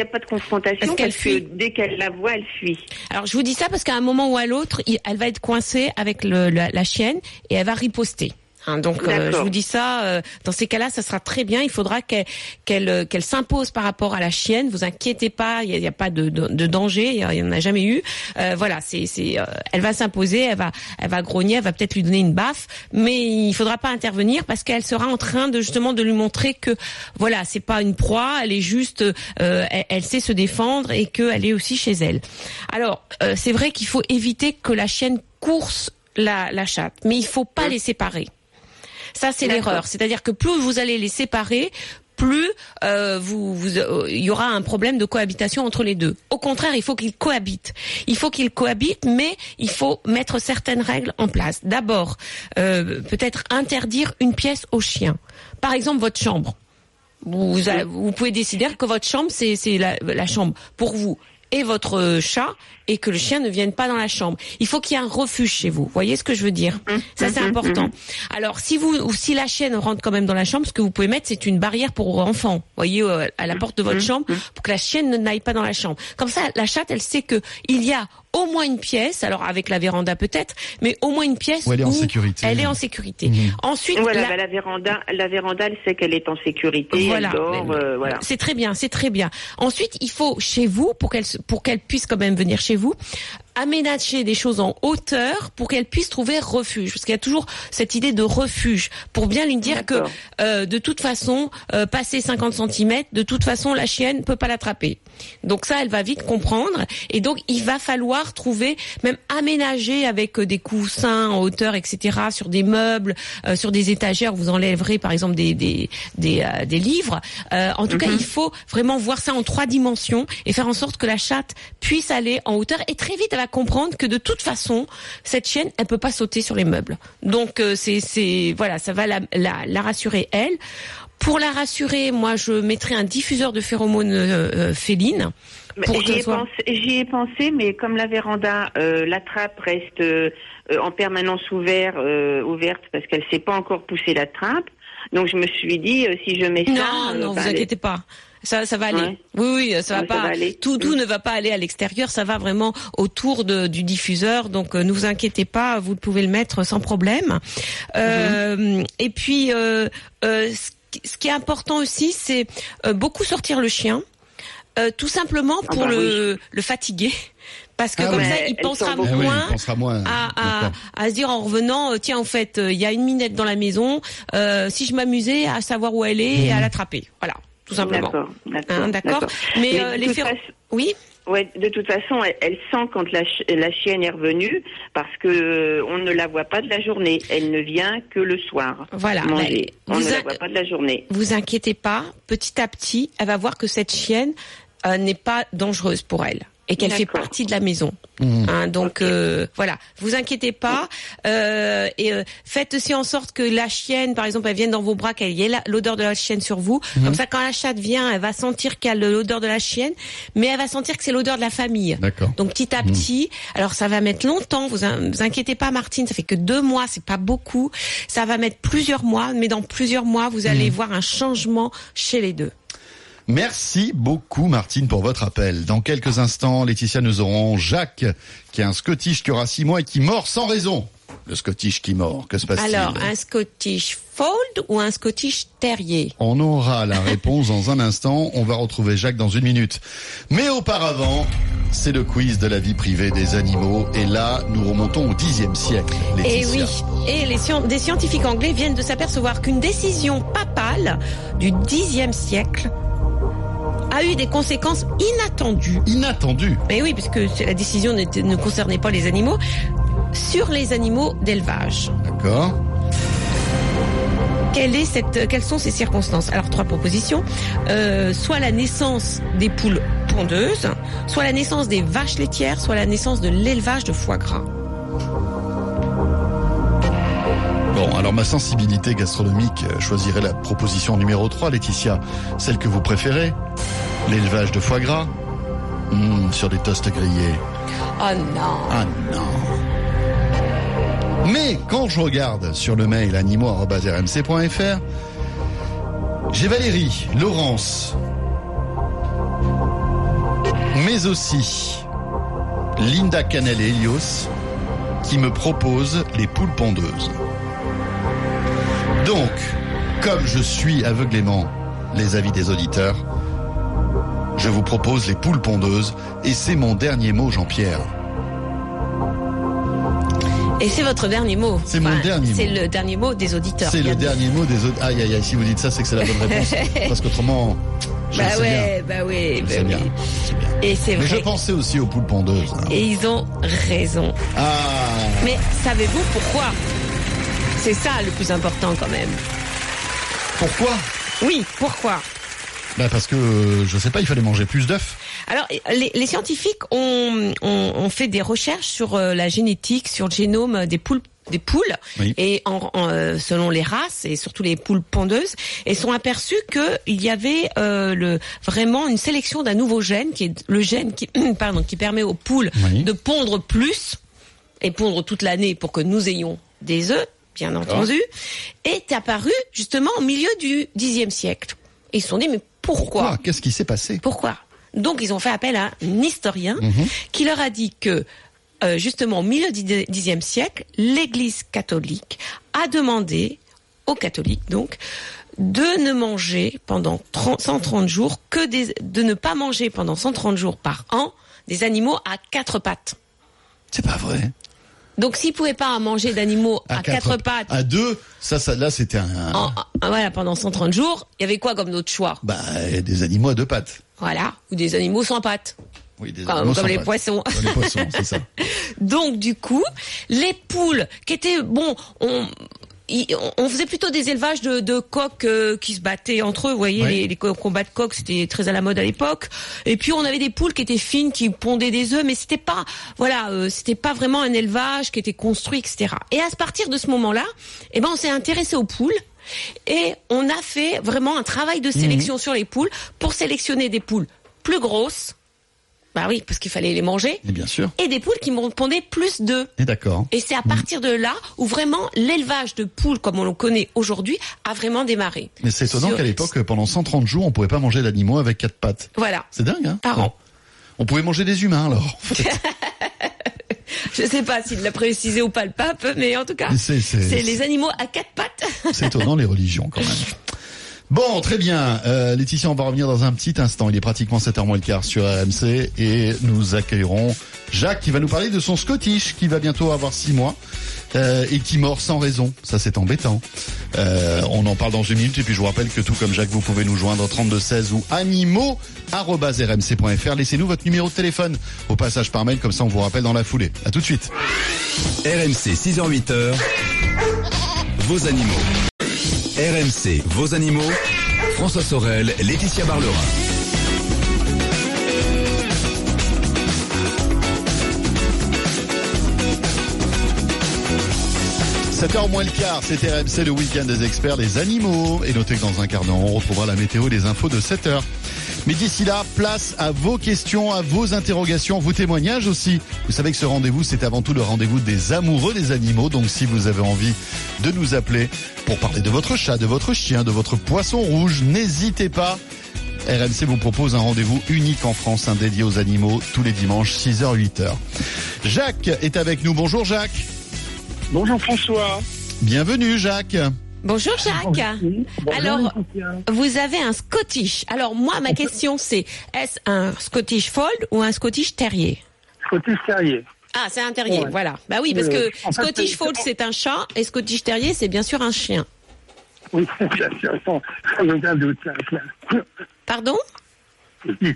a pas confrontation parce fuit que dès qu'elle la voit, elle fuit. Alors je vous dis ça parce qu'à un moment ou à l'autre, elle va être coincée avec le, la, la chienne et elle va riposter. Hein, donc euh, je vous dis ça, euh, dans ces cas-là, ça sera très bien. Il faudra qu'elle qu'elle euh, qu'elle s'impose par rapport à la chienne. Vous inquiétez pas, il n'y a, pas de, de, de danger, il y a- il y en a jamais eu. Euh, voilà, c'est c'est, euh, elle va s'imposer, elle va elle va grogner, elle va peut-être lui donner une baffe, mais il faudra pas intervenir parce qu'elle sera en train de justement de lui montrer que voilà, c'est pas une proie, elle est juste, euh, elle, elle sait se défendre et qu'elle est aussi chez elle. Alors euh, c'est vrai qu'il faut éviter que la chienne course la, la chatte, mais il faut pas les séparer. Ça, c'est l'erreur. C'est-à-dire que plus vous allez les séparer, plus euh, vous, vous, euh, il y aura un problème de cohabitation entre les deux. Au contraire, il faut qu'ils cohabitent. Il faut qu'ils cohabitent, mais il faut mettre certaines règles en place. D'abord, euh, peut-être interdire une pièce au chien. Par exemple, votre chambre. Vous, pouvez décider que votre chambre, c'est c'est la, la chambre pour vous et votre chat et que le chien ne vienne pas dans la chambre. Il faut qu'il y ait un refuge chez vous. Vous voyez ce que je veux dire Ça c'est important. Alors si vous ou si la chienne rentre quand même dans la chambre, ce que vous pouvez mettre c'est une barrière pour enfants. Voyez euh, à la porte de votre chambre pour que la chienne ne n'aille pas dans la chambre. Comme ça la chatte elle sait que il y a au moins une pièce, alors avec la véranda peut-être, mais au moins une pièce Où elle est en sécurité. Elle est en sécurité. Mhm. Ensuite, Voilà, la- bah, la véranda, la véranda, elle sait qu'elle est en sécurité, voilà. elle dort, Mais- euh, voilà. C'est très bien, c'est très bien. Ensuite, il faut chez vous pour qu'elle pour qu'elle puisse quand même venir chez vous aménager des choses en hauteur pour qu'elle puisse trouver refuge. Parce qu'il y a toujours cette idée de refuge pour bien lui dire que euh, de toute façon, euh, passer 50 cm, de toute façon, la chienne peut pas l'attraper. Donc ça, elle va vite comprendre. Et donc, il va falloir trouver, même aménager avec euh, des coussins en hauteur, etc., sur des meubles, euh, sur des étagères. Vous enlèverez, par exemple, des des des, des livres. En tout cas, il faut vraiment voir ça en trois dimensions et faire en sorte que la chatte puisse aller en hauteur. Et très vite, elle comprendre que de toute façon, cette chienne, elle peut pas sauter sur les meubles. Donc, euh, c'est voilà, ça va la, la, la rassurer elle. Pour la rassurer, moi, je mettrai un diffuseur de phéromones euh, euh, félines. J'y ai, soit- pensé, j'y ai pensé, mais comme la véranda, euh, la trappe reste euh, en permanence ouvert, ouverte parce qu'elle sait pas encore pousser la trappe. Donc je me suis dit, si je mets ça, Non, non, bah, vous inquiétez pas. Ça, ça va aller. Ouais. Oui, oui, ça va ça pas. va aller. Tout, tout Mm. ne va pas aller à l'extérieur. Ça va vraiment autour de, du diffuseur. Donc, euh, ne vous inquiétez pas. Vous pouvez le mettre sans problème. Euh, Et puis, euh, euh, ce qui- ce qui est important aussi, c'est euh, beaucoup sortir le chien, euh, tout simplement Ah pour bah le, le fatiguer, parce que Ah comme ça, il pensera Ah oui, moins il pensera moins. à, à, à se dire en revenant, tiens, en fait, il y a une minette dans la maison. euh, si je m'amusais à savoir où elle est et à l'attraper, voilà, tout simplement. D'accord, d'accord. Hein, D'accord. Mais, euh, les façon- Oui. Ouais, de toute façon, elle, elle sent quand la, ch- la chienne est revenue parce que euh, on ne la voit pas de la journée. Elle ne vient que le soir. Voilà. Manger. Bah, on ne la voit pas de la journée. Vous inquiétez pas. Petit à petit, elle va voir que cette chienne euh, n'est pas dangereuse pour elle et qu'elle fait partie de la maison. Hein, donc euh, voilà, vous inquiétez pas euh, et euh, faites aussi en sorte que la chienne, par exemple, elle vienne dans vos bras, qu'elle y ait l'odeur de la chienne sur vous. Comme ça, quand la chatte vient, elle va sentir qu'elle a l'odeur de la chienne, mais elle va sentir que c'est l'odeur de la famille. D'accord. Donc petit à petit, alors ça va mettre longtemps. Vous, in- vous inquiétez pas, Martine, ça fait que deux mois, c'est pas beaucoup. Ça va mettre plusieurs mois, mais dans plusieurs mois, vous allez voir un changement chez les deux. Merci beaucoup Martine pour votre appel. Dans quelques instants, Laetitia, nous aurons Jacques, qui est un Scottish qui aura six mois et qui mord sans raison. Le Scottish qui mord, que se passe-t-il Alors, un Scottish Fold ou un Scottish Terrier? On aura la réponse dans un instant. On va retrouver Jacques dans une minute. Mais auparavant, c'est le quiz de la vie privée des animaux. Et là, nous remontons au Xe siècle. Et Laetitia. oui, et les scien- des scientifiques anglais viennent de s'apercevoir qu'une décision papale du Xe siècle a eu des conséquences inattendues. Inattendu. Mais oui, puisque la décision ne concernait pas les animaux, sur les animaux d'élevage. D'accord. Quelle est cette, quelles sont ces circonstances? Alors trois propositions Euh, soit la naissance des poules pondeuses, soit la naissance des vaches laitières, soit la naissance de l'élevage de foie gras. Bon, alors ma sensibilité gastronomique euh, choisirait la proposition numéro 3, Laetitia. Celle que vous préférez L'élevage de foie gras Mmh, Sur des toasts grillés. Oh non Ah non Mais quand je regarde sur le mail animaux.rmc.fr, j'ai Valérie, Laurence, mais aussi Linda Canel et Elios qui me proposent les poules pondeuses. Donc, comme je suis aveuglément les avis des auditeurs, je vous propose les poules pondeuses et c'est mon dernier mot, Jean-Pierre. Et c'est votre dernier mot. C'est mon dernier C'est mot. le dernier mot des auditeurs. C'est le bien dernier mot des autres. Aïe, aïe, aïe, si vous dites ça, c'est que c'est la bonne réponse. Parce qu'autrement, je Bah le ouais, bah oui, bien. Je bah bien. oui. bien. Et c'est Mais je vrai. pensais aussi aux poules pondeuses. Et ils ont raison. Ah Mais savez-vous pourquoi? C'est ça le plus important quand même. Pourquoi? Oui, pourquoi? Bah Parce que, euh, je sais pas, il fallait manger plus d'œufs. Alors, les, les scientifiques ont, ont, ont fait des recherches sur euh, la génétique, sur le génome des poules des poules Oui. et en, en, euh, selon les races et surtout les poules pondeuses et sont aperçus que il y avait euh, le vraiment une sélection d'un nouveau gène qui est le gène qui pardon qui permet aux poules Oui. de pondre plus et pondre toute l'année pour que nous ayons des œufs bien entendu est apparu justement au milieu du Xe siècle. Et ils se sont dit mais Pourquoi? Qu'est-ce qui s'est passé? Pourquoi? Donc ils ont fait appel à un historien qui leur a dit que euh, justement au milieu du Xe siècle, l'Église catholique a demandé aux catholiques donc de ne manger pendant 30 130 jours que des, de ne pas manger pendant 130 jours par an des animaux à quatre pattes. C'est pas vrai. Donc s'ils pouvaient pas manger d'animaux à, quatre, pattes, À deux, ça, ça là, c'était un, en- en- voilà, pendant 130 jours, il y avait quoi comme d'autres choix? Bah, des animaux à deux pattes. Voilà, ou des animaux sans pattes, Oui, des comme, animaux comme les pattes. poissons. Comme les poissons, c'est ça. Donc du coup, les poules qui étaient bon, on on faisait plutôt des élevages de, de coqs euh, qui se battaient entre eux. Vous voyez, les, les co- combats de coqs, c'était très à la mode à l'époque. Et puis on avait des poules qui étaient fines, qui pondaient des œufs, mais c'était pas, voilà, euh, c'était pas vraiment un élevage qui était construit, etc. Et à partir de ce moment-là, eh ben, on s'est intéressé aux poules. Et on a fait vraiment un travail de sélection sur les poules pour sélectionner des poules plus grosses. Bah oui, parce qu'il fallait les manger Et bien sûr. et des poules qui m'ont pondaient plus d'œufs. Et d'accord. Et c'est à partir de là où vraiment l'élevage de poules, comme on le connaît aujourd'hui, a vraiment démarré. Mais c'est étonnant Sur- qu'à l'époque, pendant 130 jours, on pouvait pas manger d'animaux avec quatre pattes. Voilà. C'est dingue, hein? Par an. On pouvait manger des humains, alors. Je sais pas s'il l'a précisé ou pas le pape, mais en tout cas, c'est les animaux à quatre pattes. C'est étonnant, les religions, quand même. Bon, très bien. Euh, Laetitia, on va revenir dans un petit instant. Il est pratiquement 7h moins le quart sur RMC et nous accueillerons Jacques qui va nous parler de son Scottish qui va bientôt avoir 6 mois euh, et qui mord sans raison. Ça, c'est embêtant. Euh, on en parle dans une minute et puis je vous rappelle que tout comme Jacques, vous pouvez nous joindre au 3216 ou animaux.rmc.fr. Laissez-nous votre numéro de téléphone au passage par mail, comme ça on vous rappelle dans la foulée. À tout de suite. RMC 6h-8h, vos animaux. RMC, vos animaux. François Sorel, Laetitia Barlerin. 7h moins le quart, c'était RMC le week-end des experts des animaux. Et notez que dans un quart d'heure, on retrouvera la météo et les infos de 7h. Mais d'ici là, place à vos questions, à vos interrogations, vos témoignages aussi. Vous savez que ce rendez-vous, c'est avant tout le rendez-vous des amoureux des animaux. Donc si vous avez envie de nous appeler pour parler de votre chat, de votre chien, de votre poisson rouge, n'hésitez pas. RMC vous propose un rendez-vous unique en France, un dédié aux animaux, tous les dimanches, 6h, 8h. Jacques est avec nous. Bonjour Jacques. Bonjour François. Bienvenue Jacques. Bonjour Jacques. Bonjour, Alors, vous avez un Scottish. Alors moi, ma question c'est, est-ce un Scottish Fold ou un Scottish Terrier? Scottish Terrier. Ah, c'est un terrier, Ouais. voilà. Bah oui, parce Euh, que en Scottish Fold c'est un chat et Scottish Terrier c'est bien sûr un chien. Oui, bien sûr, sans, sans aucun doute, c'est un chien. Pardon?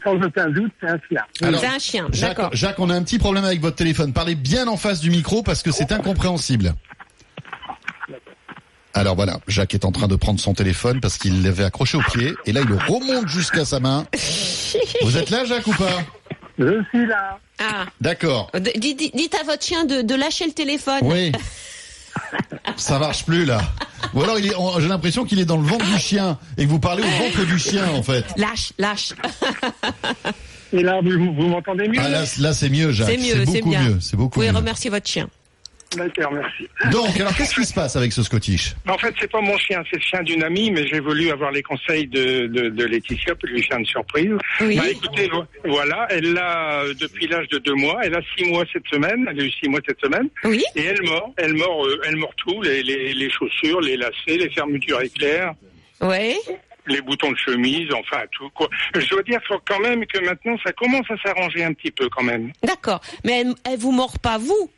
Sans aucun doute, c'est un chien. Alors, C'est un chien, Jacques, d'accord. Jacques, on a un petit problème avec votre téléphone. Parlez bien en face du micro parce que c'est incompréhensible. Alors voilà, Jacques est en train de prendre son téléphone parce qu'il l'avait accroché au pied et là il le remonte jusqu'à sa main. Vous êtes là Jacques ou pas? Je suis là. Ah, D'accord. Dites, à votre chien de, de lâcher le téléphone. Oui. Ça marche plus là. Ou alors j'ai l'impression qu'il est dans le ventre du chien et que vous parlez au ventre du chien en fait. Lâche, lâche. Et là, vous, vous, vous m'entendez mieux Ah là, là? c'est mieux Jacques. C'est mieux, c'est beaucoup bien. mieux. C'est Vous beaucoup pouvez mieux. remercier votre chien. D'accord, merci. Donc alors qu'est-ce qui se passe avec ce Scottish? En fait, c'est pas mon chien, c'est le chien d'une amie, mais j'ai voulu avoir les conseils de, de, de Laetitia pour lui faire une surprise. Oui. Bah, écoutez, vo- voilà, elle l'a euh, depuis l'âge de deux mois. Elle a six mois cette semaine. Elle a eu six mois cette semaine. Oui. Et elle mord, elle mord, euh, elle mord tout, les, les, les chaussures, les lacets, les fermetures éclairs. Ouais. les boutons de chemise, enfin tout quoi. Je dois dire quand même que maintenant ça commence à s'arranger un petit peu quand même. D'accord. Mais elle, elle vous mord pas vous?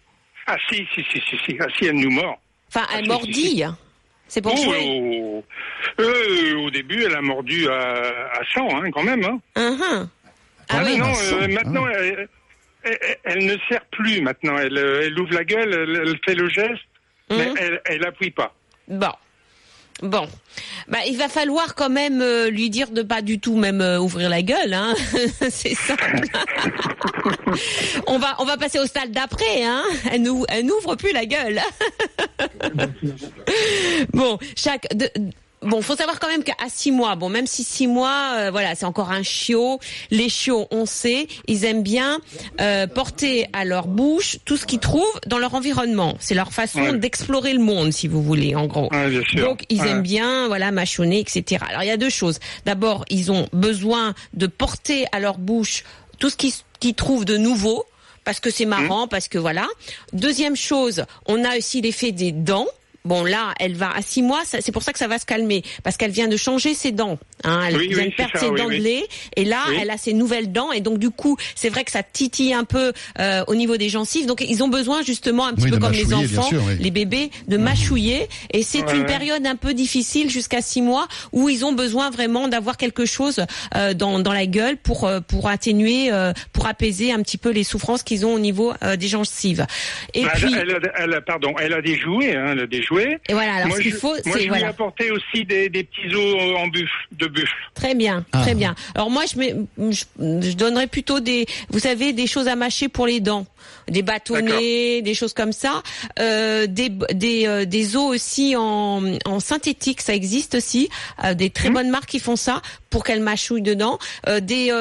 Ah si si si si si, ah, si elle nous mord. Enfin, elle si, si, mordille. C'est pour Oh, jouer. oh, euh, au début elle a mordu à, à 100 hein, quand même. Hein. Uhum. Ah oui. non, à 100, euh, maintenant ah. elle, elle- elle ne sert plus maintenant. Elle, euh, elle ouvre la gueule, elle, elle fait le geste, mais Mhm. elle, elle appuie pas. Bon. Bon. Bah, il va falloir quand même euh, lui dire de pas du tout même euh, ouvrir la gueule, hein. C'est simple. on va on va passer au stade d'après, hein. Elle nous elle n'ouvre plus la gueule. bon, chaque Bon, faut savoir quand même qu'à six mois, bon, même si six mois, euh, voilà, c'est encore un chiot. Les chiots, on sait, ils aiment bien euh, porter à leur bouche tout ce qu'ils trouvent dans leur environnement. C'est leur façon Ouais. d'explorer le monde, si vous voulez, en gros. Ouais, bien sûr. Donc, ils Ouais. aiment bien, voilà, mâchonner, etc. Alors, il y a deux choses. D'abord, ils ont besoin de porter à leur bouche tout ce qu'ils qu'ils trouvent de nouveau, parce que c'est marrant, parce que voilà. Deuxième chose, on a aussi l'effet des dents. Bon, là, elle va à six mois. C'est pour ça que ça va se calmer parce qu'elle vient de changer ses dents. Hein, elle Oui, vient oui, de perdre ça, ses oui, dents oui. de lait et là, Oui. elle a ses nouvelles dents et donc du coup, c'est vrai que ça titille un peu euh, au niveau des gencives. Donc, ils ont besoin justement un petit Oui, peu comme les enfants, sûr, oui. les bébés, de mâchouiller. Et c'est Ouais, une ouais. période un peu difficile jusqu'à six mois où ils ont besoin vraiment d'avoir quelque chose euh, dans, dans la gueule pour euh, pour atténuer, euh, pour apaiser un petit peu les souffrances qu'ils ont au niveau euh, des gencives. Et Elle, puis, elle a, elle a- pardon, elle a des jouets, hein, elle a des jouets. Et voilà. Alors, moi, ce qu'il je, faut, moi, c'est je lui ai voilà. apporté aussi des, des petits os en buffle, de buffle. Très bien, Ah. très bien. Alors moi, je, mets, je, je donnerais plutôt des, vous savez, des choses à mâcher pour les dents, des bâtonnets, des choses comme ça, euh, des des euh, des os aussi en, en synthétique, ça existe aussi, euh, des Mmh. très bonnes marques qui font ça pour qu'elles mâchouillent dedans, des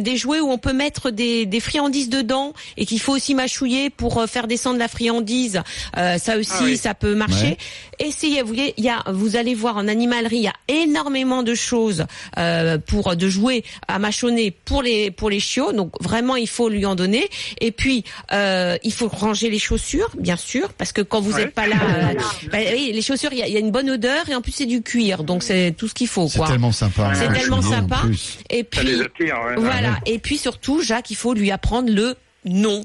des jouets où on peut mettre des des friandises dedans et qu'il faut aussi mâchouiller pour faire descendre la friandise. Ça aussi, Ah oui. ça peut marcher. Essayez, vous voyez, il y a, vous allez voir en animalerie, il y a énormément de choses pour de jouets à mâchonner pour les pour les chiots. Donc vraiment, il faut lui en donner. Et puis, euh, il faut ranger les chaussures, bien sûr, parce que quand vous Ouais. n'êtes pas là, euh, bah oui, les chaussures, il y a, il y a une bonne odeur et en plus c'est du cuir, donc c'est tout ce qu'il faut. C'est Quoi. tellement sympa. C'est hein, tellement chouillé, en sympa. Et Ça puis, les attire. ouais. voilà. Et puis surtout, Jacques, il faut lui apprendre le non.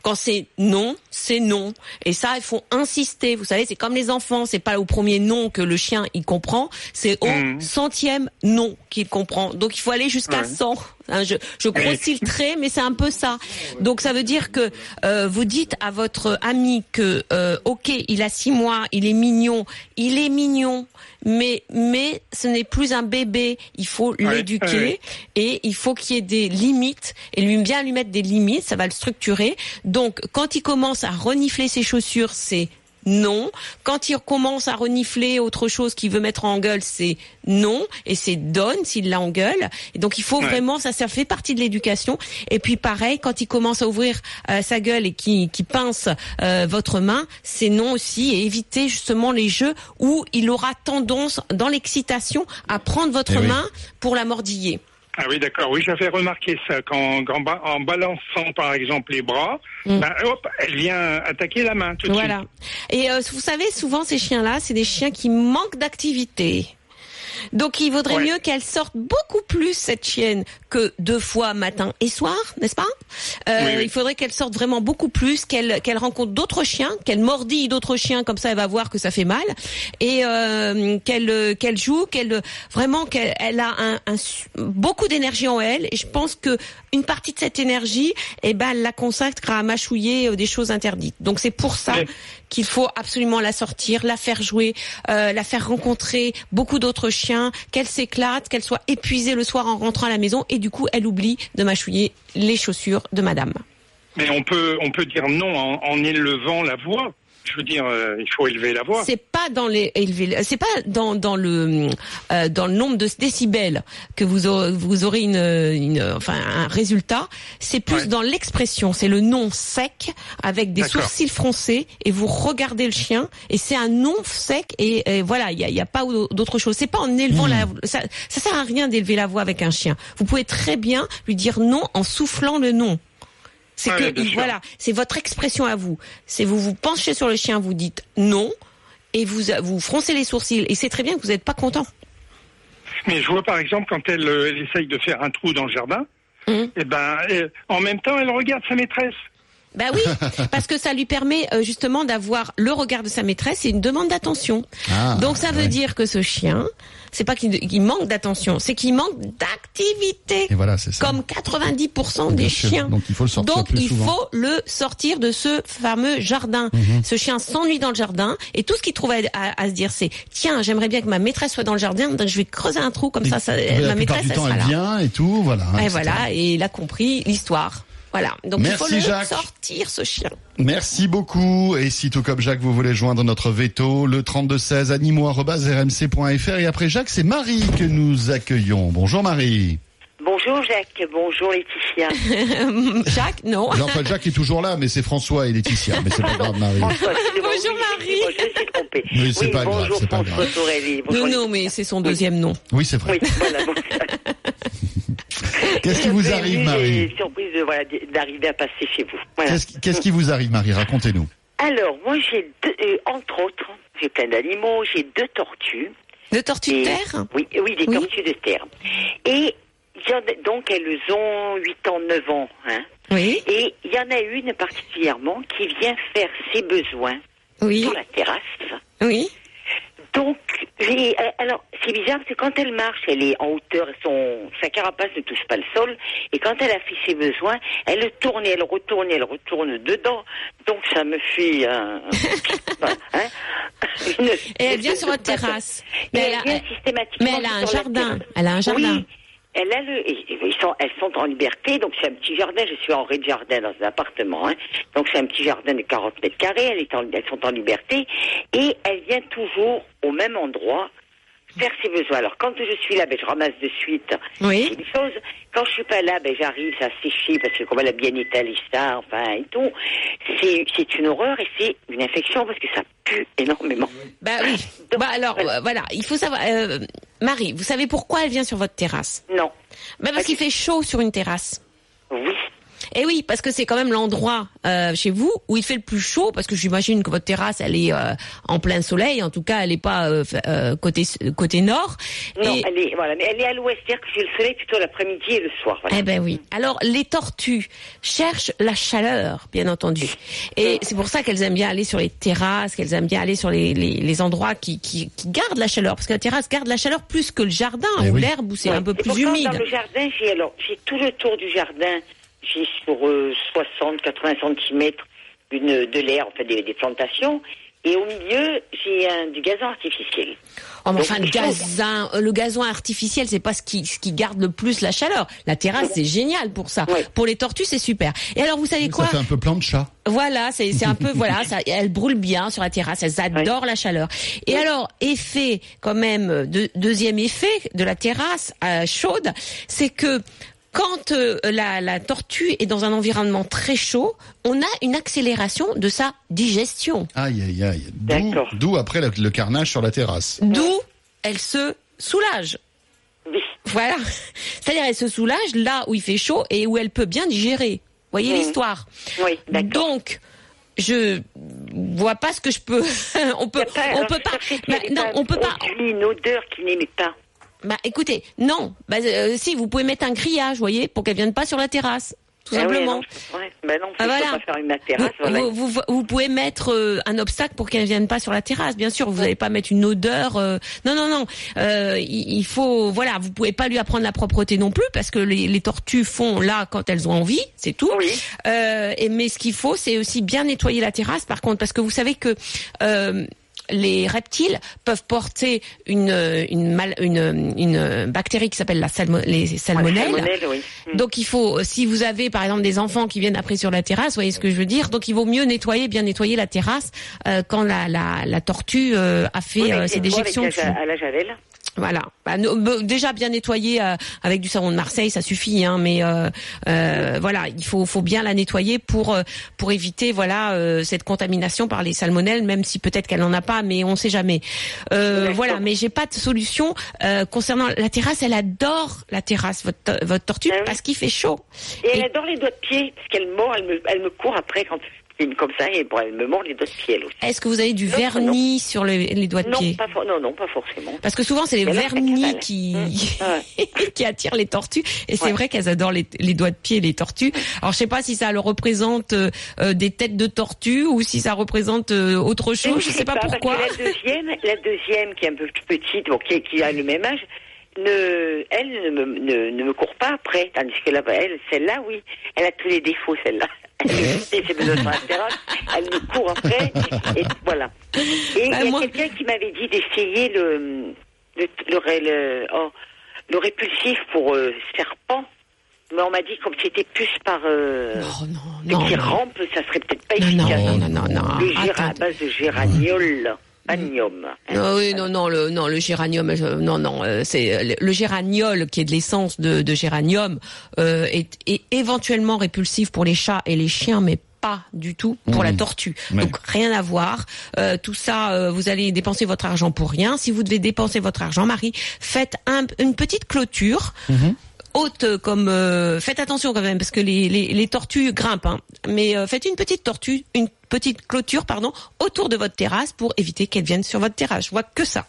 Quand c'est non, c'est non. Et ça, il faut insister. Vous savez, c'est comme les enfants. C'est pas au premier non que le chien il comprend. C'est au Mhm. centième non qu'il comprend. Donc il faut aller jusqu'à Ouais. 100. Hein, je, je grossis le trait, mais c'est un peu ça. Donc ça veut dire que euh, vous dites à votre ami que euh, ok, il a six mois, il est mignon, il est mignon, mais mais ce n'est plus un bébé. Il faut Ouais, l'éduquer ouais. et il faut qu'il y ait des limites et lui bien lui mettre des limites, ça va le structurer. Donc quand il commence à renifler ses chaussures, c'est non. Quand il commence à renifler autre chose qu'il veut mettre en gueule, c'est non et c'est donne s'il l'a en gueule. Et donc il faut Ouais. vraiment ça ça fait partie de l'éducation. Et puis pareil, quand il commence à ouvrir euh, sa gueule et qui qui pince euh, votre main, c'est non aussi et éviter justement les jeux où il aura tendance dans l'excitation à prendre votre Eh oui. main pour la mordiller. Ah oui, d'accord. Oui, j'avais remarqué ça quand, en balançant par exemple les bras, Mm. ben, hop, elle vient attaquer la main tout de Voilà. Et euh, vous savez, souvent ces chiens-là, c'est des chiens qui manquent d'activité. Donc il vaudrait Ouais. mieux qu'elle sorte beaucoup plus cette chienne que deux fois matin et soir, n'est-ce pas? Euh, Oui, oui. Il faudrait qu'elle sorte vraiment beaucoup plus, qu'elle qu'elle rencontre d'autres chiens, qu'elle mordille d'autres chiens, comme ça elle va voir que ça fait mal, et euh, qu'elle euh, qu'elle joue, qu'elle vraiment qu'elle elle a un, un beaucoup d'énergie en elle. Et je pense que une partie de cette énergie, eh ben elle la consacre à mâchouiller euh, des choses interdites. Donc c'est pour ça qu'il faut absolument la sortir, la faire jouer, euh, la faire rencontrer beaucoup d'autres chiens, qu'elle s'éclate, qu'elle soit épuisée le soir en rentrant à la maison et du coup elle oublie de mâchouiller les chaussures de madame. Mais on peut, on peut dire non en, en élevant la voix. Je veux dire, euh, il faut élever la voix. C'est pas dans les élever, c'est pas dans dans le euh, dans le nombre de décibels que vous aurez, vous aurez une, une enfin un résultat. C'est plus Ouais. dans l'expression. C'est le non sec avec des sourcils froncés et vous regardez le chien et c'est un non sec et, et voilà il y a, y a pas d'autre chose. C'est pas en élevant la ça ça sert à rien d'élever la voix avec un chien. Vous pouvez très bien lui dire non en soufflant le non. C'est Ouais, que sûr. voilà, c'est votre expression à vous. C'est vous vous penchez sur le chien, vous dites non et vous vous froncez les sourcils et c'est très bien que vous n'êtes pas content. Mais je vois par exemple quand elle, euh, elle essaye de faire un trou dans le jardin, Mhm. et ben, euh, en même temps, elle regarde sa maîtresse. Bah oui, parce que ça lui permet euh, justement d'avoir le regard de sa maîtresse et une demande d'attention. Ah, Donc ça veut dire que ce chien, c'est pas qu'il manque d'attention, c'est qu'il manque d'activité. Et voilà, c'est ça. Comme 90% Bien des sûr. chiens. Donc il faut le sortir Donc plus il souvent. faut le sortir de ce fameux jardin. Mhm. Ce chien s'ennuie dans le jardin et tout ce qu'il trouve à, à- à se dire c'est tiens j'aimerais bien que ma maîtresse soit dans le jardin donc je vais creuser un trou comme ça, ça Et la ma maîtresse du elle temps, sera elle là. vient et tout, voilà. Et etc. voilà et il a compris l'histoire. Voilà donc Merci, il faut le Jacques. sortir ce chien. Merci beaucoup. Et si tout comme Jacques, vous voulez joindre notre veto, le 3216 animaux@rmc.fr. Et après Jacques, c'est Marie que nous accueillons. Bonjour Marie. Bonjour Jacques, bonjour Laetitia. Jacques non. Non, pas Jacques est toujours là, mais c'est François et Laetitia. Mais c'est pas grave, Marie. François, Bonjour, oui, Marie. Je me suis trompée. Mais c'est oui, pas grave, bonjour c'est pas grave. Bonjour Non, non, mais c'est son deuxième nom. Oui, c'est vrai. Oui, voilà. bon. Qu'est-ce qui vous J'ai arrive, Marie des surprises de, voilà, d'arriver à passer chez vous. Voilà. Qu'est-ce qui- Qu'est-ce qui vous arrive, Marie Racontez-nous. Alors, moi, j'ai deux, euh, entre autres, j'ai plein d'animaux, j'ai deux tortues. De tortues de Et- terre Oui, oui, des Oui. tortues de terre. Et donc elles ont 8 ans, 9 ans. Hein. Oui. Et il y en a une particulièrement qui vient faire ses besoins Oui. sur la terrasse. Oui. Donc, j'ai- euh, alors, c'est bizarre, que quand elle marche, elle est en hauteur, son, sa carapace ne touche pas le sol, et quand elle a fait ses besoins, elle le tourne et elle retourne et elle retourne dedans. Donc, ça me fait un... hein, une- Et elle vient sur votre terrasse. Mais elle, elle a- mais elle a un jardin. Elle a un jardin. Oui. Elle a ils sont, elles sont en liberté, donc c'est un petit jardin. Je suis en rez-de-jardin dans un appartement, hein. donc c'est un petit jardin de 40 mètres carrés. Elles sont en liberté et elle vient toujours au même endroit faire ses besoins. Alors quand je suis là, ben, je ramasse de suite. Oui. Une chose. Quand je suis pas là, ben j'arrive, ça sécher parce que comme elle a bien étalé ça, enfin et tout, c'est une horreur et c'est une infection parce que ça pue énormément. Bah oui. Donc, Bah alors voilà. voilà, il faut savoir. euh, Marie, vous savez pourquoi elle vient sur votre terrasse? Non. Bah parce qu'il fait chaud sur une terrasse. Oui. Et oui, parce que c'est quand même l'endroit euh, chez vous où il fait le plus chaud, parce que j'imagine que votre terrasse, elle est euh, en plein soleil. En tout cas, elle n'est pas euh, euh, côté côté nord. Non, Et- elle est voilà, mais elle est à l'ouest, c'est-à-dire que j'ai le soleil plutôt l'après-midi et le soir. Voilà. Eh ben oui. Alors les tortues cherchent la chaleur, bien entendu, et c'est pour ça qu'elles aiment bien aller sur les terrasses, qu'elles aiment bien aller sur les, les, les endroits qui, qui, qui gardent la chaleur, parce que la terrasse garde la chaleur plus que le jardin Eh ou oui. l'herbe où c'est Ouais. un peu Et plus pourtant, humide. Dans le jardin, j'ai alors j'ai tout le tour du jardin, j'ai sur euh, 60-80 cm une de l'air, enfin des, des plantations, et au milieu j'ai un du gazon artificiel. Oh, mais Donc, enfin, le gazon, euh, le gazon artificiel, c'est pas ce qui, ce qui garde le plus la chaleur. La terrasse, c'est génial pour ça. Ouais. Pour les tortues, c'est super. Et alors, vous savez Ça quoi fait un peu plan de chat. Voilà, c'est c'est un peu voilà, ça, elles brûlent bien sur la terrasse, elles adorent la chaleur. Et alors, effet quand même, de- deuxième effet de la terrasse euh, chaude, c'est que quand euh, la, la tortue est dans un environnement très chaud, on a une accélération de sa digestion. Aïe, aïe, aïe. D'où- D'accord. D'où après le, le carnage sur la terrasse. D'où elle se soulage. Oui. Voilà. C'est-à-dire elle se soulage là où il fait chaud et où elle peut bien digérer. Voyez Mhm. l'histoire. Oui, d'accord. Donc, je vois pas ce que je peux. on peut, pas- on alors, peut pas. je cherchais Bah, s'il y non, avait on peut pas. produit, une odeur qu'il n'aimait pas. Bah, écoutez, non. Bah, euh, si, vous pouvez mettre un grillage, voyez, pour qu'elle vienne pas sur la terrasse, tout ouais, simplement. non, je- ouais, ben non, Ah, voilà. pas faire une Vous, terrasse. voilà. vous, vous- vous pouvez mettre euh, un obstacle pour qu'elle vienne pas sur la terrasse, bien sûr. Vous n'allez pas mettre une odeur. euh, Non, non, non. Euh, il, il faut, voilà, vous pouvez pas lui apprendre la propreté non plus parce que les, les tortues font là quand elles ont envie, c'est tout. Oui. Et mais ce qu'il faut, c'est aussi bien nettoyer la terrasse. Par contre, parce que vous savez que les reptiles peuvent porter une une, mal- une, une bactérie qui s'appelle la salmo- les salmonelles. salmonelle, oui. Mm. Donc il faut, si vous avez par exemple des enfants qui viennent après sur la terrasse, vous voyez ce que je veux dire. Donc il vaut mieux nettoyer, bien nettoyer la terrasse euh, quand la, la, la tortue euh, a fait Oui, euh, ses déjections la, à la javel. Voilà. Bah, no- déjà bien nettoyer euh, avec du savon de Marseille, ça suffit. Hein, mais euh, euh, voilà, il faut, faut bien la nettoyer pour euh, pour éviter voilà euh, cette contamination par les salmonelles, même si peut-être qu'elle n'en a pas, mais on sait jamais. Euh, voilà. Mais j'ai pas de solution euh, concernant la terrasse. Elle adore la terrasse, votre votre tortue, Ah oui. parce qu'il fait chaud. Et elle adore les doigts de pied, parce qu'elle mord, elle me, elle me court après quand une comme ça, et bon, elle me mord les doigts de pied. Est-ce que vous avez du Non, vernis sur les, les doigts de Non, pied? pas non, non, pas forcément. Parce que souvent c'est les Mais vernis qui Mmh. qui attirent les tortues et c'est vrai qu'elles adorent les, les doigts de pied les tortues. Alors je sais pas si ça leur représente euh, euh, des têtes de tortues ou si ça représente euh, autre chose, je sais pas pourquoi. la deuxième, la deuxième qui est un peu plus petite, bon, qui, qui a le même âge, ne, elle ne me, ne, ne me court pas après, tandis que là, elle, celle-là, oui, elle a tous les défauts, celle-là. Elle fait ses besoins sur la terrasse, elle me court après, et voilà. Et il Bah, y a moi- quelqu'un qui m'avait dit d'essayer le, le, le, ré- le, oh, le répulsif pour euh, serpent. Mais on m'a dit comme c'était plus par euh, Oh non, non, qui rampe, ça serait peut-être pas Non, efficace. non, non, non, non. Le à base de géraniol, anium. Ah oui, non, non, le, non, le géranium, non, non, euh, c'est euh, le, le géraniol qui est de l'essence de, de géranium euh, est, est éventuellement répulsif pour les chats et les chiens, mais pas du tout pour la tortue. Ouais. Donc rien à voir. Euh, tout ça, euh, vous allez dépenser votre argent pour rien. Si vous devez dépenser votre argent, Marie, faites un- une petite clôture. Haute comme euh, faites attention quand même parce que les, les, les tortues grimpent. Hein. Mais euh, faites une petite tortue, une petite clôture pardon autour de votre terrasse pour éviter qu'elles viennent sur votre terrasse. Je vois que ça.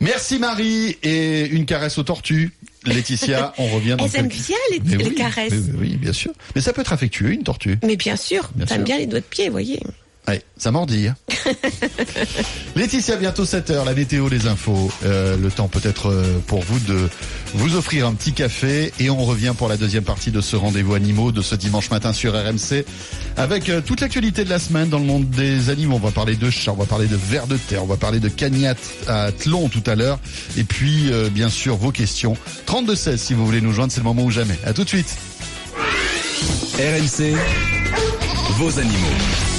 Merci Marie et une caresse aux tortues. Laetitia, on revient dans Elles aiment quelques- bien les, Mais les oui, caresses. mais oui, bien sûr. Mais ça peut être affectueux, une tortue. Mais bien sûr, Bien bien les doigts de pied, vous voyez. Ouais, ça mordit. hein. Laetitia, bientôt 7h, la météo, les infos. Euh, le temps peut-être euh, pour vous de vous offrir un petit café. Et on revient pour la deuxième partie de ce rendez-vous animaux de ce dimanche matin sur RMC. Avec euh, toute l'actualité de la semaine dans le monde des animaux. On va parler de chats, on va parler de vers de terre, on va parler de cagnat à Tlon tout à l'heure. Et puis, euh, bien sûr, vos questions. 32-16 si vous voulez nous joindre, c'est le moment ou jamais. À tout de suite. RMC, vos animaux.